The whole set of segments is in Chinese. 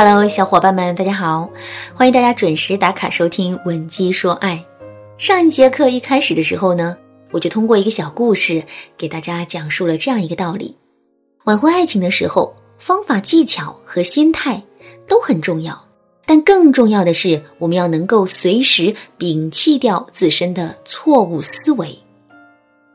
Hello，小伙伴们，大家好！欢迎大家准时打卡收听《吻鸡说爱》。上一节课一开始的时候呢，我就通过一个小故事给大家讲述了这样一个道理：挽回爱情的时候，方法、技巧和心态都很重要，但更重要的是，我们要能够随时摒弃掉自身的错误思维。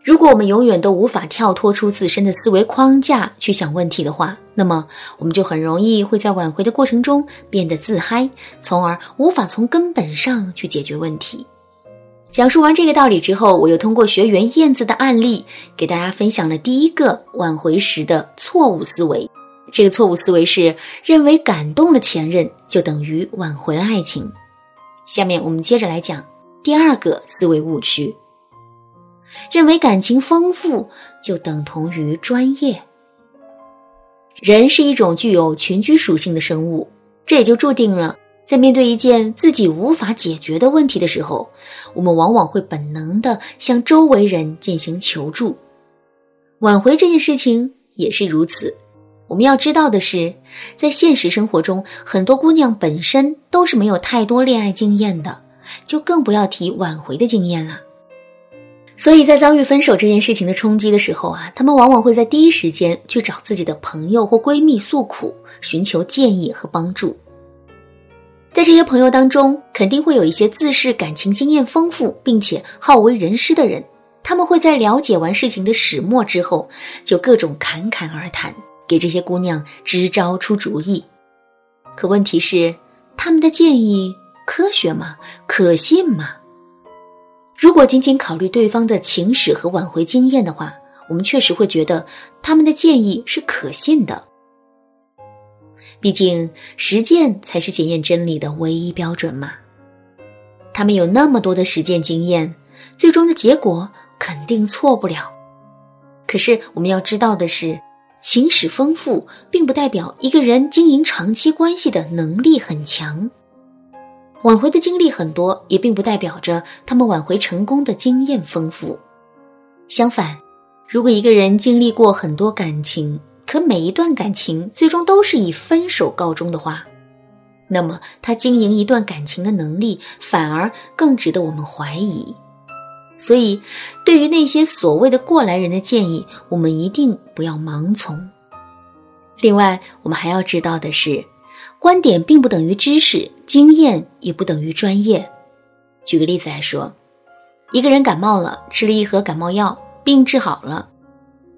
如果我们永远都无法跳脱出自身的思维框架去想问题的话，那么我们就很容易会在挽回的过程中变得自嗨，从而无法从根本上去解决问题。讲述完这个道理之后，我又通过学员燕子的案例，给大家分享了第一个挽回时的错误思维。这个错误思维是认为感动了前任就等于挽回了爱情。下面我们接着来讲第二个思维误区。认为感情丰富就等同于专业。人是一种具有群居属性的生物，这也就注定了，在面对一件自己无法解决的问题的时候，我们往往会本能的向周围人进行求助。挽回这件事情也是如此。我们要知道的是，在现实生活中，很多姑娘本身都是没有太多恋爱经验的，就更不要提挽回的经验了。所以在遭遇分手这件事情的冲击的时候啊，他们往往会在第一时间去找自己的朋友或闺蜜诉苦，寻求建议和帮助。在这些朋友当中，肯定会有一些自视感情经验丰富并且好为人师的人，他们会在了解完事情的始末之后，就各种侃侃而谈，给这些姑娘支招出主意。可问题是，他们的建议科学吗？可信吗？如果仅仅考虑对方的情史和挽回经验的话，我们确实会觉得他们的建议是可信的。毕竟实践才是检验真理的唯一标准嘛。他们有那么多的实践经验，最终的结果肯定错不了。可是我们要知道的是，情史丰富并不代表一个人经营长期关系的能力很强。挽回的经历很多，也并不代表着他们挽回成功的经验丰富。相反，如果一个人经历过很多感情，可每一段感情最终都是以分手告终的话，那么他经营一段感情的能力反而更值得我们怀疑。所以，对于那些所谓的过来人的建议，我们一定不要盲从。另外，我们还要知道的是。观点并不等于知识，经验也不等于专业。举个例子来说，一个人感冒了，吃了一盒感冒药，病治好了。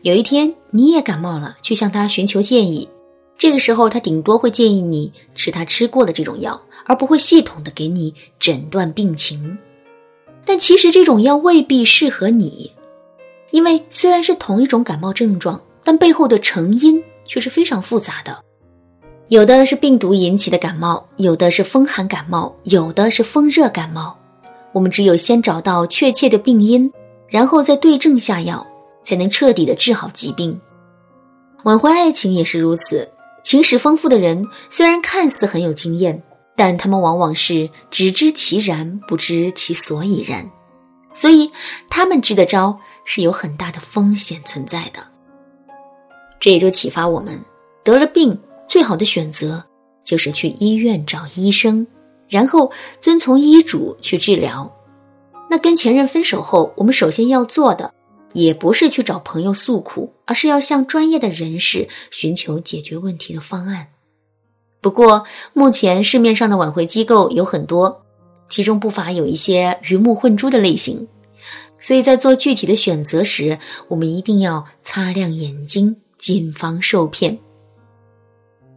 有一天你也感冒了，去向他寻求建议，这个时候他顶多会建议你吃他吃过的这种药，而不会系统的给你诊断病情。但其实这种药未必适合你，因为虽然是同一种感冒症状，但背后的成因却是非常复杂的。有的是病毒引起的感冒，有的是风寒感冒，有的是风热感冒。我们只有先找到确切的病因，然后再对症下药，才能彻底的治好疾病。挽回爱情也是如此，情史丰富的人虽然看似很有经验，但他们往往是只知其然，不知其所以然，所以他们支的招是有很大的风险存在的。这也就启发我们，得了病。最好的选择就是去医院找医生，然后遵从医嘱去治疗。那跟前任分手后，我们首先要做的，也不是去找朋友诉苦，而是要向专业的人士寻求解决问题的方案。不过，目前市面上的挽回机构有很多，其中不乏有一些鱼目混珠的类型，所以在做具体的选择时，我们一定要擦亮眼睛，谨防受骗。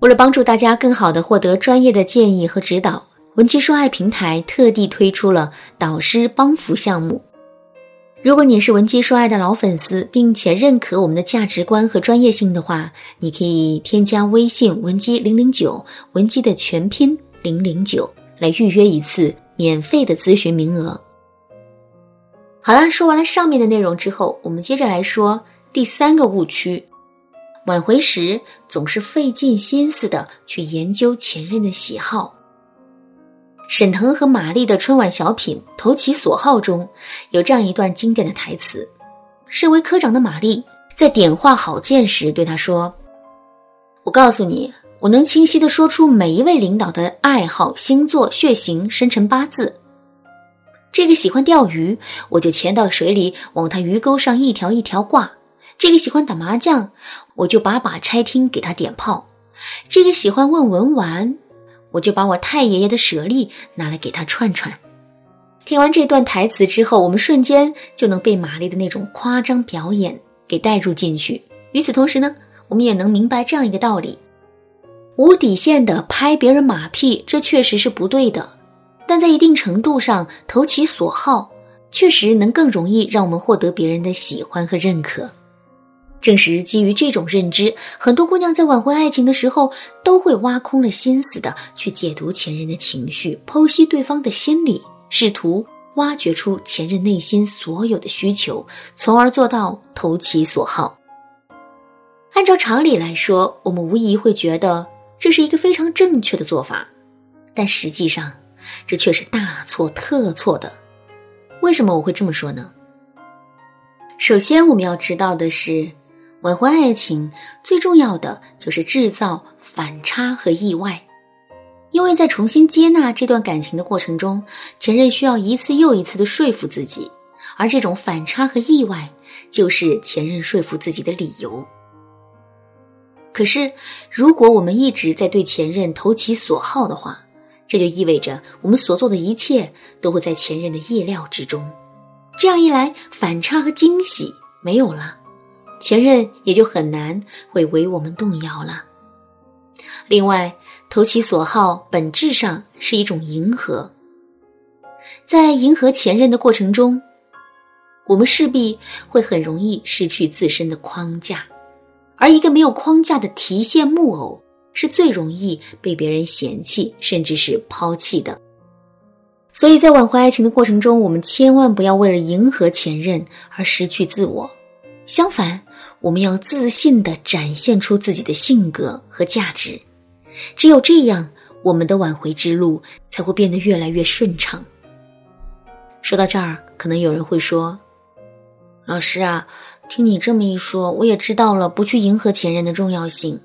为了帮助大家更好的获得专业的建议和指导，文姬说爱平台特地推出了导师帮扶项目。如果你是文姬说爱的老粉丝，并且认可我们的价值观和专业性的话，你可以添加微信文姬零零九，文姬的全拼零零九，来预约一次免费的咨询名额。好了，说完了上面的内容之后，我们接着来说第三个误区。挽回时总是费尽心思的去研究前任的喜好。沈腾和马丽的春晚小品《投其所好》中有这样一段经典的台词：身为科长的马丽在点化郝建时对他说：“我告诉你，我能清晰的说出每一位领导的爱好、星座、血型、生辰八字。这个喜欢钓鱼，我就潜到水里往他鱼钩上一条一条挂；这个喜欢打麻将，我就把把拆听给他点炮；这个喜欢问文玩，我就把我太爷爷的舍利拿来给他串串。听完这段台词之后，我们瞬间就能被玛丽的那种夸张表演给带入进去。与此同时呢，我们也能明白这样一个道理。无底线的拍别人马屁，这确实是不对的，但在一定程度上投其所好，确实能更容易让我们获得别人的喜欢和认可。正是基于这种认知，很多姑娘在挽回爱情的时候，都会挖空了心思的去解读前任的情绪，剖析对方的心理，试图挖掘出前任内心所有的需求，从而做到投其所好。按照常理来说，我们无疑会觉得。这是一个非常正确的做法，但实际上，这却是大错特错的。为什么我会这么说呢？首先，我们要知道的是，挽回爱情最重要的就是制造反差和意外，因为在重新接纳这段感情的过程中，前任需要一次又一次的说服自己，而这种反差和意外，就是前任说服自己的理由。可是，如果我们一直在对前任投其所好的话，这就意味着我们所做的一切都会在前任的意料之中。这样一来，反差和惊喜没有了，前任也就很难会为我们动摇了。另外，投其所好本质上是一种迎合，在迎合前任的过程中，我们势必会很容易失去自身的框架。而一个没有框架的提线木偶，是最容易被别人嫌弃，甚至是抛弃的。所以在挽回爱情的过程中，我们千万不要为了迎合前任而失去自我。相反，我们要自信的展现出自己的性格和价值。只有这样，我们的挽回之路才会变得越来越顺畅。说到这儿，可能有人会说：“老师啊。”听你这么一说，我也知道了不去迎合前任的重要性。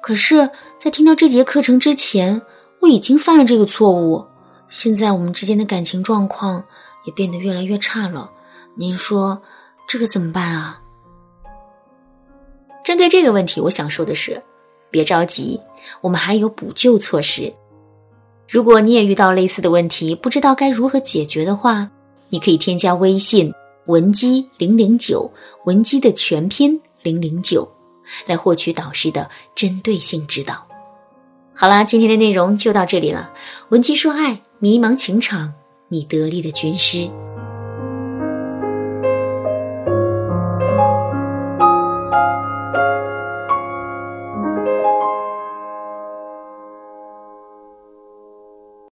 可是，在听到这节课程之前，我已经犯了这个错误。现在我们之间的感情状况也变得越来越差了。您说这可怎么办啊？针对这个问题，我想说的是，别着急，我们还有补救措施。如果你也遇到类似的问题，不知道该如何解决的话，你可以添加微信。文姬零零九，文姬的全拼零零九，来获取导师的针对性指导。好啦，今天的内容就到这里了。文姬说爱，迷茫情场，你得力的军师。